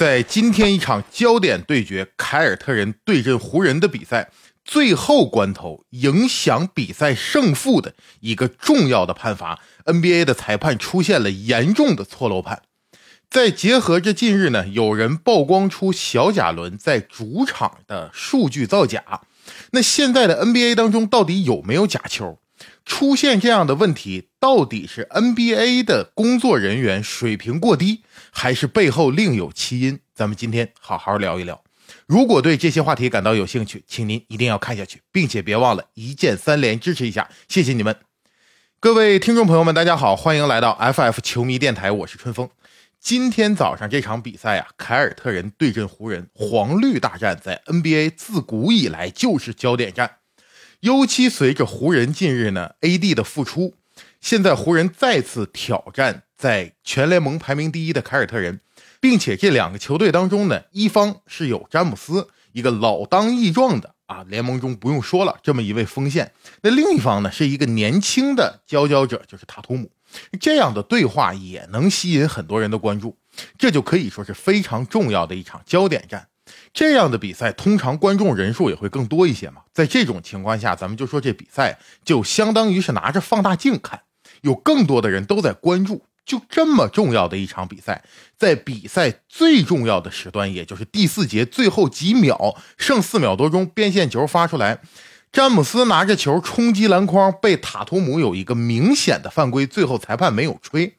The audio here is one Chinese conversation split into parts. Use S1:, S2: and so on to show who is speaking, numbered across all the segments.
S1: 在今天一场焦点对决，凯尔特人对阵湖人的比赛，最后关头影响比赛胜负的一个重要的判罚，NBA 的裁判出现了严重的错漏判。再结合着近日呢，有人曝光出小贾伦在主场的数据造假，那现在的 NBA 当中到底有没有假球？出现这样的问题，到底是 NBA 的工作人员水平过低，还是背后另有其因？咱们今天好好聊一聊。如果对这些话题感到有兴趣，请您一定要看下去，并且别忘了一键三连支持一下，谢谢你们！各位听众朋友们，大家好，欢迎来到 FF 球迷电台，我是春风。今天早上这场比赛啊，凯尔特人对阵湖人，黄绿大战在 NBA 自古以来就是焦点战。尤其随着湖人近日呢，AD 的复出，现在湖人再次挑战在全联盟排名第一的凯尔特人，并且这两个球队当中呢，一方是有詹姆斯，一个老当益壮的啊，联盟中不用说了这么一位锋线，那另一方呢是一个年轻的佼佼者，就是塔图姆，这样的对话也能吸引很多人的关注，这就可以说是非常重要的一场焦点战。这样的比赛通常观众人数也会更多一些嘛。在这种情况下，咱们就说这比赛就相当于是拿着放大镜看，有更多的人都在关注。就这么重要的一场比赛，在比赛最重要的时段，也就是第四节最后几秒，剩四秒多钟，边线球发出来，詹姆斯拿着球冲击篮筐，被塔图姆有一个明显的犯规，最后裁判没有吹。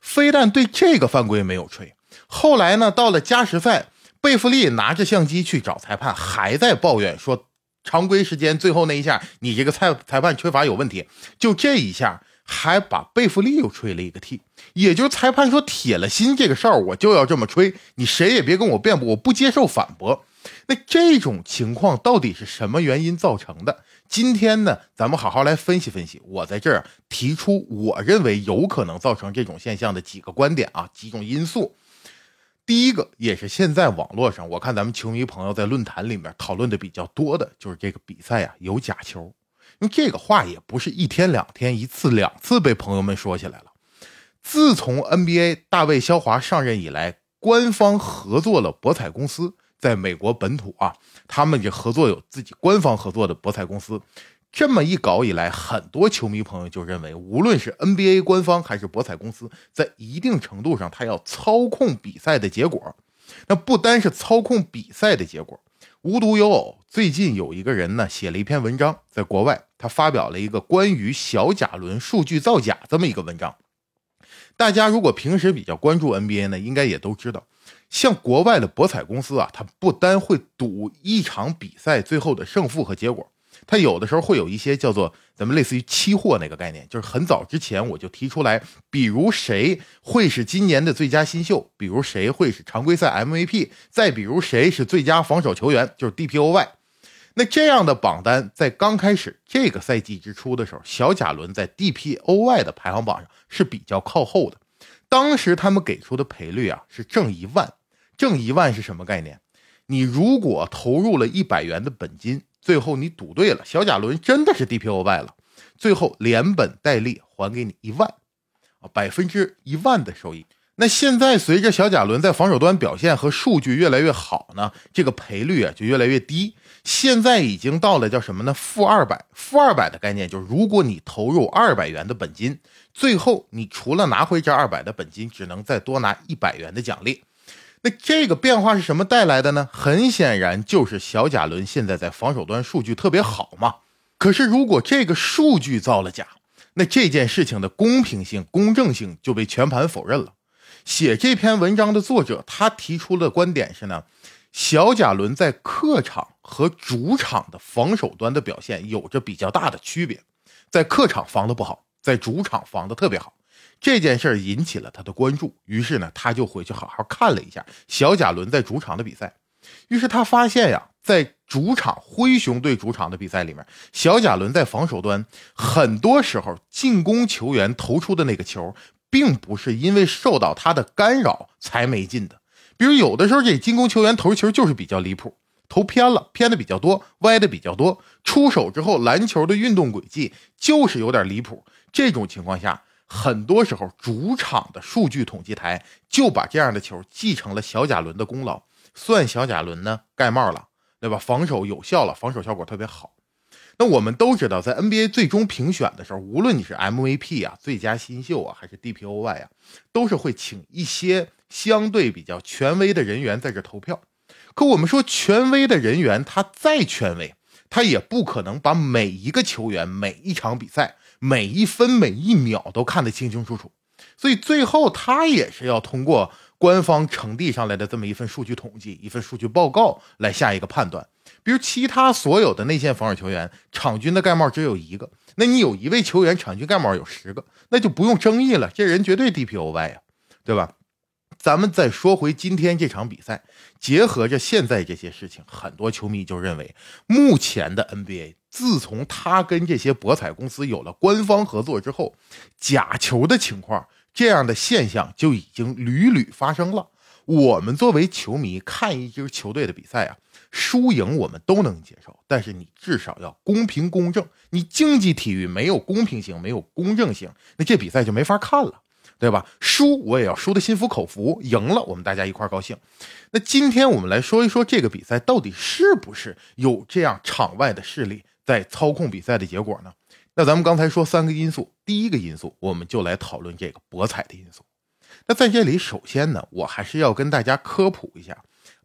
S1: 非但对这个犯规没有吹，后来呢，到了加时赛。贝弗利拿着相机去找裁判，还在抱怨说，常规时间最后那一下，你这个裁裁判吹罚有问题。就这一下，还把贝弗利又吹了一个 T。也就是裁判说铁了心，这个事儿我就要这么吹，你谁也别跟我辩驳，我不接受反驳。那这种情况到底是什么原因造成的？今天呢，咱们好好来分析分析。我在这儿提出我认为有可能造成这种现象的几个观点啊，几种因素。第一个也是现在网络上，我看咱们球迷朋友在论坛里面讨论的比较多的，就是这个比赛啊有假球，因为这个话也不是一天两天一次两次被朋友们说起来了。自从 NBA 大卫肖华上任以来，官方合作了博彩公司，在美国本土啊，他们这合作有自己官方合作的博彩公司。这么一搞以来，很多球迷朋友就认为，无论是 NBA 官方还是博彩公司，在一定程度上，他要操控比赛的结果。那不单是操控比赛的结果，无独有偶，最近有一个人呢写了一篇文章，在国外，他发表了一个关于小贾伦数据造假这么一个文章。大家如果平时比较关注 NBA 呢，应该也都知道，像国外的博彩公司啊，它不单会赌一场比赛最后的胜负和结果。它有的时候会有一些叫做咱们类似于期货那个概念，就是很早之前我就提出来，比如谁会是今年的最佳新秀，比如谁会是常规赛 MVP，再比如谁是最佳防守球员，就是 DPOY。那这样的榜单在刚开始这个赛季之初的时候，小贾伦在 DPOY 的排行榜上是比较靠后的。当时他们给出的赔率啊是挣一万，挣一万是什么概念？你如果投入了一百元的本金。最后你赌对了，小贾伦真的是 DPOY 了，最后连本带利还给你一万，啊，百分之一万的收益。那现在随着小贾伦在防守端表现和数据越来越好呢，这个赔率啊就越来越低。现在已经到了叫什么呢？负二百，负二百的概念就是，如果你投入二百元的本金，最后你除了拿回这二百的本金，只能再多拿一百元的奖励。那这个变化是什么带来的呢？很显然就是小贾伦现在在防守端数据特别好嘛。可是如果这个数据造了假，那这件事情的公平性、公正性就被全盘否认了。写这篇文章的作者他提出的观点是呢，小贾伦在客场和主场的防守端的表现有着比较大的区别，在客场防的不好，在主场防的特别好。这件事引起了他的关注，于是呢，他就回去好好看了一下小贾伦在主场的比赛。于是他发现呀，在主场灰熊队主场的比赛里面，小贾伦在防守端很多时候进攻球员投出的那个球，并不是因为受到他的干扰才没进的。比如有的时候这进攻球员投球就是比较离谱，投偏了，偏的比较多，歪的比较多，出手之后篮球的运动轨迹就是有点离谱。这种情况下。很多时候主场的数据统计台就把这样的球继承了小贾伦的功劳，算小贾伦呢盖帽了，对吧？防守有效了，防守效果特别好。那我们都知道，在 NBA 最终评选的时候，无论你是 MVP 啊、最佳新秀啊，还是 DPOY 啊，都是会请一些相对比较权威的人员在这投票。可我们说，权威的人员他再权威，他也不可能把每一个球员、每一场比赛、每一分每一秒都看得清清楚楚。所以最后他也是要通过官方呈递上来的这么一份数据统计、一份数据报告来下一个判断。比如其他所有的内线防守球员，场均的盖帽只有一个，那你有一位球员场均盖帽有十个，那就不用争议了，这人绝对 DPOY 呀，对吧？咱们再说回今天这场比赛，结合着现在这些事情，很多球迷就认为，目前的 NBA 自从他跟这些博彩公司有了官方合作之后，假球的情况这样的现象就已经屡屡发生了。我们作为球迷看一支球队的比赛啊。输赢我们都能接受，但是你至少要公平公正。你竞技体育没有公平性，没有公正性，那这比赛就没法看了，对吧？输我也要输的心服口服，赢了我们大家一块儿高兴。那今天我们来说一说这个比赛到底是不是有这样场外的势力在操控比赛的结果呢？那咱们刚才说三个因素，第一个因素我们就来讨论这个博彩的因素。那在这里，首先呢，我还是要跟大家科普一下。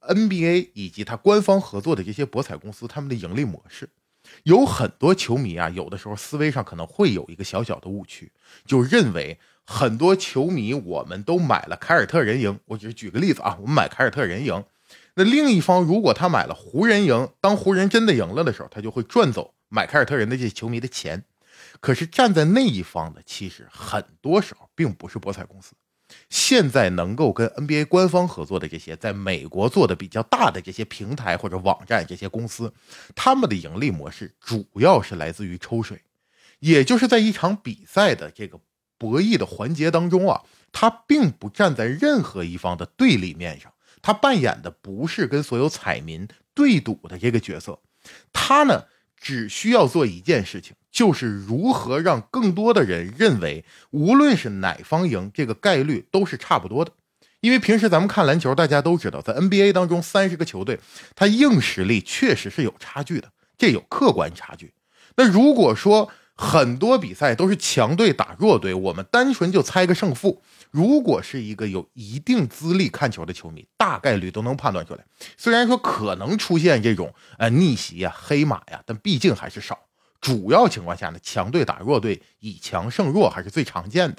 S1: NBA 以及他官方合作的这些博彩公司，他们的盈利模式，有很多球迷啊，有的时候思维上可能会有一个小小的误区，就认为很多球迷我们都买了凯尔特人赢。我只是举个例子啊，我们买凯尔特人赢，那另一方如果他买了湖人赢，当湖人真的赢了的时候，他就会赚走买凯尔特人的这些球迷的钱。可是站在那一方的，其实很多时候并不是博彩公司。现在能够跟 NBA 官方合作的这些，在美国做的比较大的这些平台或者网站这些公司，他们的盈利模式主要是来自于抽水，也就是在一场比赛的这个博弈的环节当中啊，他并不站在任何一方的对立面上，他扮演的不是跟所有彩民对赌的这个角色，他呢只需要做一件事情。就是如何让更多的人认为，无论是哪方赢，这个概率都是差不多的。因为平时咱们看篮球，大家都知道，在 NBA 当中，三十个球队，它硬实力确实是有差距的，这有客观差距。那如果说很多比赛都是强队打弱队，我们单纯就猜个胜负，如果是一个有一定资历看球的球迷，大概率都能判断出来。虽然说可能出现这种呃逆袭呀、黑马呀，但毕竟还是少。主要情况下呢，强队打弱队，以强胜弱还是最常见的。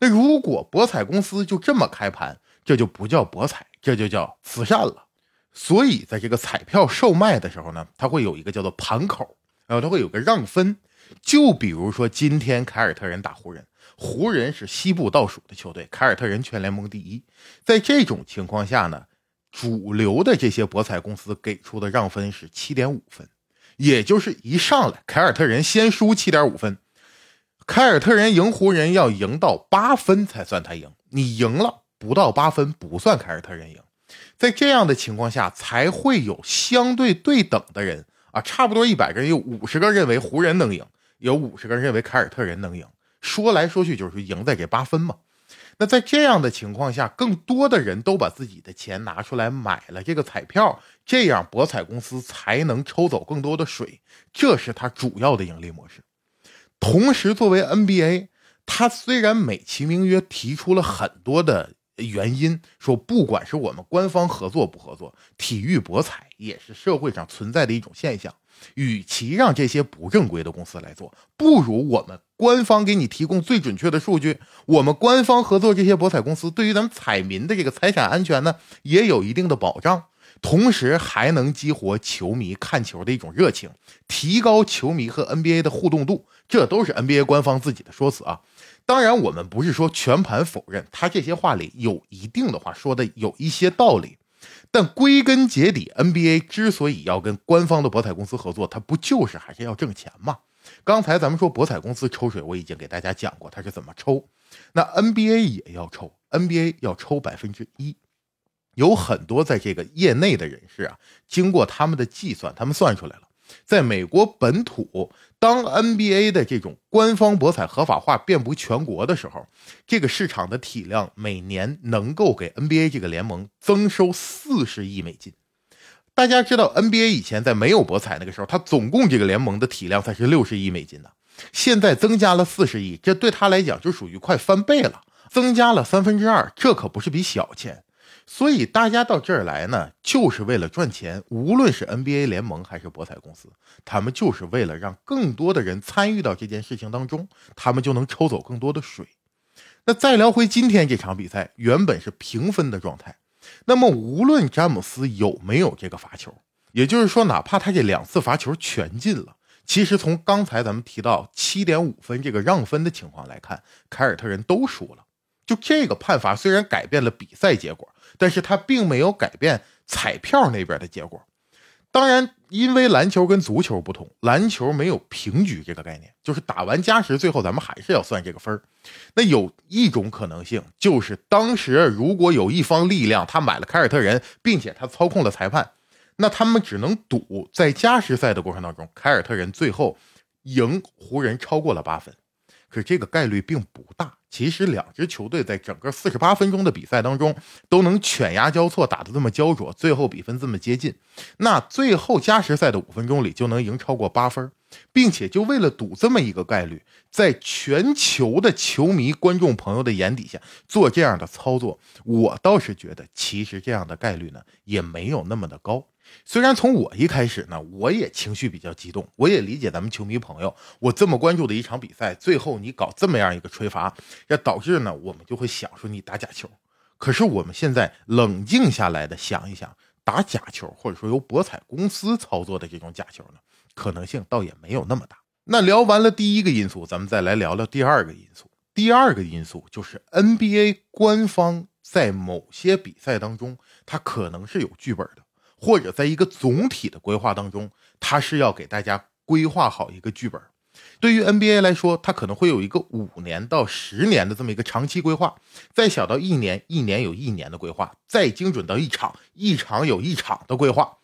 S1: 那如果博彩公司就这么开盘，这就不叫博彩，这就叫慈善了。所以在这个彩票售卖的时候呢，它会有一个叫做盘口，然后它会有个让分。就比如说今天凯尔特人打湖人，湖人是西部倒数的球队，凯尔特人全联盟第一。在这种情况下呢，主流的这些博彩公司给出的让分是七点五分。也就是一上来，凯尔特人先输七点五分，凯尔特人赢湖人要赢到八分才算他赢，你赢了不到八分不算凯尔特人赢，在这样的情况下才会有相对对等的人啊，差不多一百个人有五十个认为湖人能赢，有五十个人认为凯尔特人能赢，说来说去就是赢在这八分嘛。那在这样的情况下，更多的人都把自己的钱拿出来买了这个彩票，这样博彩公司才能抽走更多的水，这是它主要的盈利模式。同时，作为 NBA，它虽然美其名曰提出了很多的原因，说不管是我们官方合作不合作，体育博彩也是社会上存在的一种现象。与其让这些不正规的公司来做，不如我们官方给你提供最准确的数据。我们官方合作这些博彩公司，对于咱们彩民的这个财产安全呢，也有一定的保障，同时还能激活球迷看球的一种热情，提高球迷和 NBA 的互动度。这都是 NBA 官方自己的说辞啊。当然，我们不是说全盘否认他这些话里有一定的话说的有一些道理。但归根结底，NBA 之所以要跟官方的博彩公司合作，它不就是还是要挣钱吗？刚才咱们说博彩公司抽水，我已经给大家讲过它是怎么抽。那 NBA 也要抽，NBA 要抽百分之一。有很多在这个业内的人士啊，经过他们的计算，他们算出来了，在美国本土，当 NBA 的这种官方博彩合法化遍布全国的时候，这个市场的体量每年能够给 NBA 这个联盟增收四十亿美金。大家知道，NBA 以前在没有博彩那个时候，它总共这个联盟的体量才是六十亿美金的，现在增加了四十亿，这对他来讲就属于快翻倍了，增加了三分之二，这可不是笔小钱。所以大家到这儿来呢，就是为了赚钱。无论是 NBA 联盟还是博彩公司，他们就是为了让更多的人参与到这件事情当中，他们就能抽走更多的水。那再聊回今天这场比赛，原本是平分的状态。那么无论詹姆斯有没有这个罚球，也就是说，哪怕他这两次罚球全进了，其实从刚才咱们提到七点五分这个让分的情况来看，凯尔特人都输了。就这个判罚虽然改变了比赛结果。但是他并没有改变彩票那边的结果。当然，因为篮球跟足球不同，篮球没有平局这个概念，就是打完加时，最后咱们还是要算这个分那有一种可能性，就是当时如果有一方力量他买了凯尔特人，并且他操控了裁判，那他们只能赌在加时赛的过程当中，凯尔特人最后赢湖人超过了八分。可这个概率并不大。其实两支球队在整个四十八分钟的比赛当中都能犬牙交错打得这么焦灼，最后比分这么接近，那最后加时赛的五分钟里就能赢超过八分，并且就为了赌这么一个概率，在全球的球迷观众朋友的眼底下做这样的操作，我倒是觉得其实这样的概率呢也没有那么的高。虽然从我一开始呢，我也情绪比较激动，我也理解咱们球迷朋友，我这么关注的一场比赛，最后你搞这么样一个吹罚，这导致呢，我们就会想说你打假球。可是我们现在冷静下来的想一想，打假球或者说由博彩公司操作的这种假球呢，可能性倒也没有那么大。那聊完了第一个因素，咱们再来聊聊第二个因素。第二个因素就是 NBA 官方在某些比赛当中，它可能是有剧本的。或者在一个总体的规划当中，他是要给大家规划好一个剧本。对于 NBA 来说，他可能会有一个五年到十年的这么一个长期规划；再小到一年，一年有一年的规划；再精准到一场，一场有一场的规划。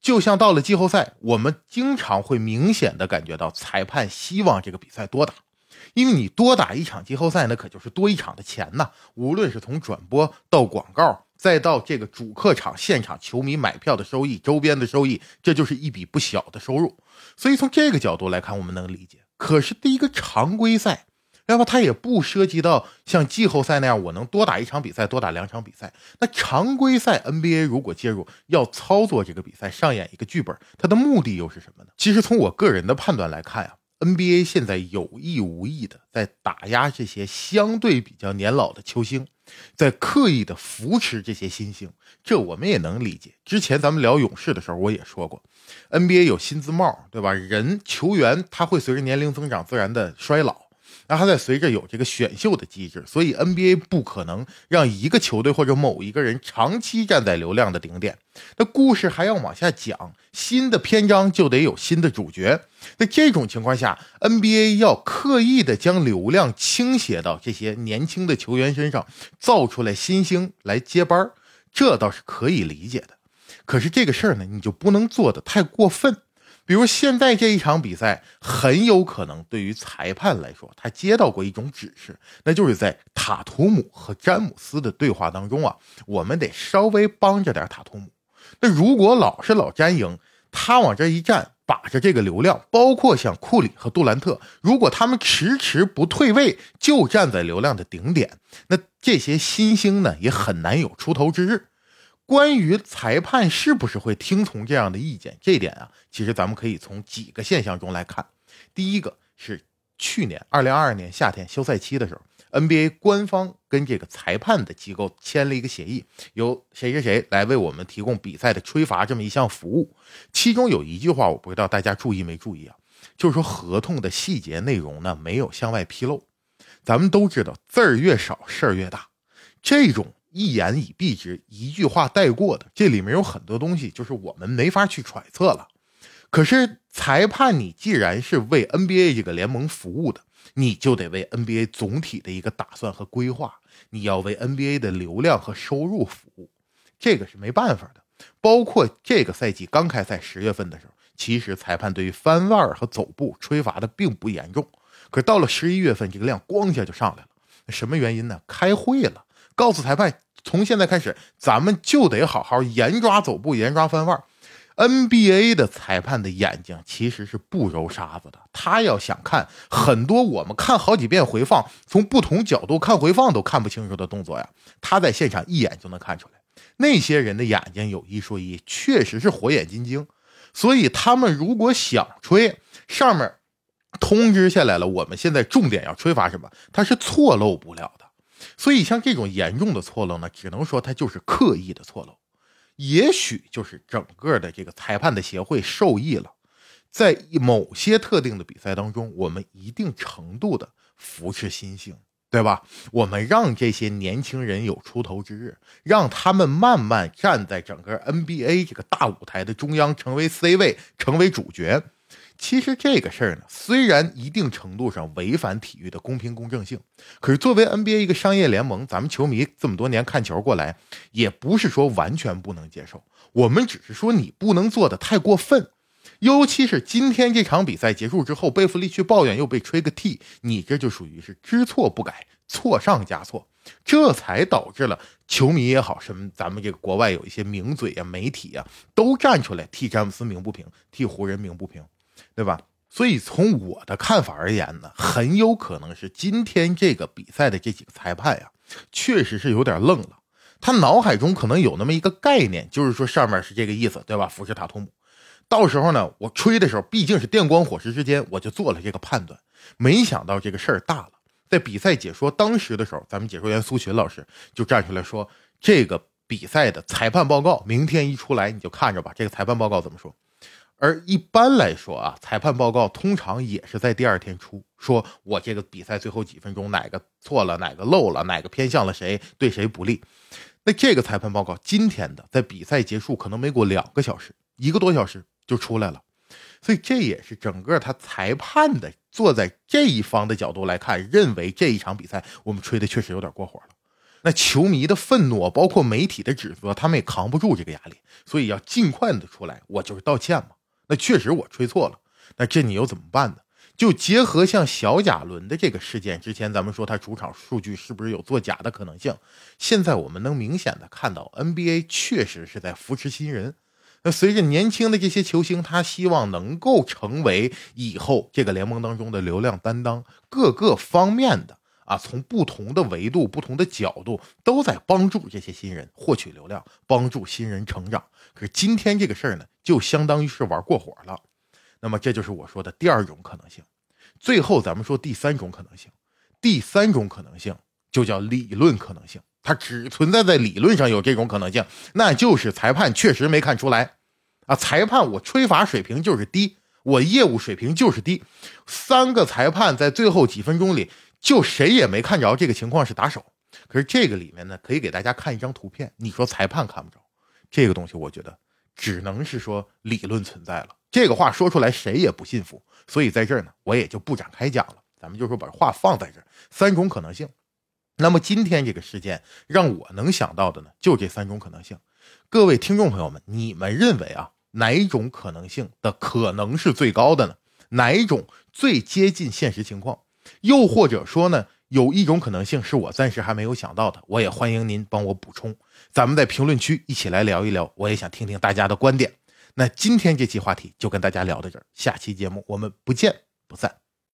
S1: 就像到了季后赛，我们经常会明显的感觉到裁判希望这个比赛多打，因为你多打一场季后赛，那可就是多一场的钱呐。无论是从转播到广告。再到这个主客场现场球迷买票的收益、周边的收益，这就是一笔不小的收入。所以从这个角度来看，我们能理解。可是第一个常规赛，那么它也不涉及到像季后赛那样，我能多打一场比赛、多打两场比赛。那常规赛 NBA 如果介入，要操作这个比赛、上演一个剧本，它的目的又是什么呢？其实从我个人的判断来看啊，NBA 现在有意无意的在打压这些相对比较年老的球星。在刻意的扶持这些新星，这我们也能理解。之前咱们聊勇士的时候，我也说过，NBA 有薪资帽，对吧？人球员他会随着年龄增长自然的衰老。那还在随着有这个选秀的机制，所以 NBA 不可能让一个球队或者某一个人长期站在流量的顶点。那故事还要往下讲，新的篇章就得有新的主角。在这种情况下，NBA 要刻意的将流量倾斜到这些年轻的球员身上，造出来新星来接班这倒是可以理解的。可是这个事儿呢，你就不能做的太过分。比如现在这一场比赛，很有可能对于裁判来说，他接到过一种指示，那就是在塔图姆和詹姆斯的对话当中啊，我们得稍微帮着点塔图姆。那如果老是老詹赢，他往这一站，把着这个流量，包括像库里和杜兰特，如果他们迟迟不退位，就站在流量的顶点，那这些新星呢，也很难有出头之日。关于裁判是不是会听从这样的意见，这点啊，其实咱们可以从几个现象中来看。第一个是去年二零二二年夏天休赛期的时候，NBA 官方跟这个裁判的机构签了一个协议，由谁谁谁来为我们提供比赛的吹罚这么一项服务。其中有一句话，我不知道大家注意没注意啊，就是说合同的细节内容呢没有向外披露。咱们都知道，字儿越少事儿越大，这种。一言以蔽之，一句话带过的，这里面有很多东西，就是我们没法去揣测了。可是裁判，你既然是为 NBA 这个联盟服务的，你就得为 NBA 总体的一个打算和规划，你要为 NBA 的流量和收入服务，这个是没办法的。包括这个赛季刚开赛十月份的时候，其实裁判对于翻腕和走步吹罚的并不严重。可到了十一月份，这个量咣一下就上来了。什么原因呢？开会了，告诉裁判，从现在开始，咱们就得好好严抓走步，严抓翻腕。NBA 的裁判的眼睛其实是不揉沙子的，他要想看很多我们看好几遍回放，从不同角度看回放都看不清楚的动作呀，他在现场一眼就能看出来。那些人的眼睛有一说一，确实是火眼金睛，所以他们如果想吹，上面通知下来了，我们现在重点要吹罚什么，他是错漏不了的。所以像这种严重的错漏呢，只能说他就是刻意的错漏。也许就是整个的这个裁判的协会受益了，在某些特定的比赛当中，我们一定程度的扶持新星，对吧？我们让这些年轻人有出头之日，让他们慢慢站在整个 NBA 这个大舞台的中央，成为 C 位，成为主角。其实这个事儿呢，虽然一定程度上违反体育的公平公正性，可是作为 NBA 一个商业联盟，咱们球迷这么多年看球过来，也不是说完全不能接受。我们只是说你不能做的太过分，尤其是今天这场比赛结束之后，贝弗利去抱怨又被吹个 T，你这就属于是知错不改，错上加错，这才导致了球迷也好，什么咱们这个国外有一些名嘴啊、媒体啊，都站出来替詹姆斯鸣不平，替湖人鸣不平。对吧？所以从我的看法而言呢，很有可能是今天这个比赛的这几个裁判呀，确实是有点愣了。他脑海中可能有那么一个概念，就是说上面是这个意思，对吧？福士塔图姆，到时候呢，我吹的时候毕竟是电光火石之间，我就做了这个判断。没想到这个事儿大了，在比赛解说当时的时候，咱们解说员苏群老师就站出来说，这个比赛的裁判报告明天一出来，你就看着吧，这个裁判报告怎么说。而一般来说啊，裁判报告通常也是在第二天出，说我这个比赛最后几分钟哪个错了，哪个漏了，哪个偏向了谁，对谁不利。那这个裁判报告今天的，在比赛结束可能没过两个小时，一个多小时就出来了。所以这也是整个他裁判的坐在这一方的角度来看，认为这一场比赛我们吹的确实有点过火了。那球迷的愤怒，包括媒体的指责，他们也扛不住这个压力，所以要尽快的出来，我就是道歉嘛。那确实我吹错了，那这你又怎么办呢？就结合像小贾伦的这个事件，之前咱们说他主场数据是不是有作假的可能性？现在我们能明显的看到，NBA 确实是在扶持新人。那随着年轻的这些球星，他希望能够成为以后这个联盟当中的流量担当，各个方面的啊，从不同的维度、不同的角度，都在帮助这些新人获取流量，帮助新人成长。可是今天这个事儿呢，就相当于是玩过火了。那么这就是我说的第二种可能性。最后咱们说第三种可能性，第三种可能性就叫理论可能性，它只存在在理论上有这种可能性，那就是裁判确实没看出来啊。裁判我吹罚水平就是低，我业务水平就是低。三个裁判在最后几分钟里，就谁也没看着这个情况是打手。可是这个里面呢，可以给大家看一张图片，你说裁判看不着？这个东西，我觉得只能是说理论存在了。这个话说出来，谁也不信服。所以在这儿呢，我也就不展开讲了。咱们就说把话放在这儿，三种可能性。那么今天这个事件让我能想到的呢，就这三种可能性。各位听众朋友们，你们认为啊，哪一种可能性的可能是最高的呢？哪一种最接近现实情况？又或者说呢？有一种可能性是我暂时还没有想到的，我也欢迎您帮我补充。咱们在评论区一起来聊一聊，我也想听听大家的观点。那今天这期话题就跟大家聊到这儿，下期节目我们不见不散。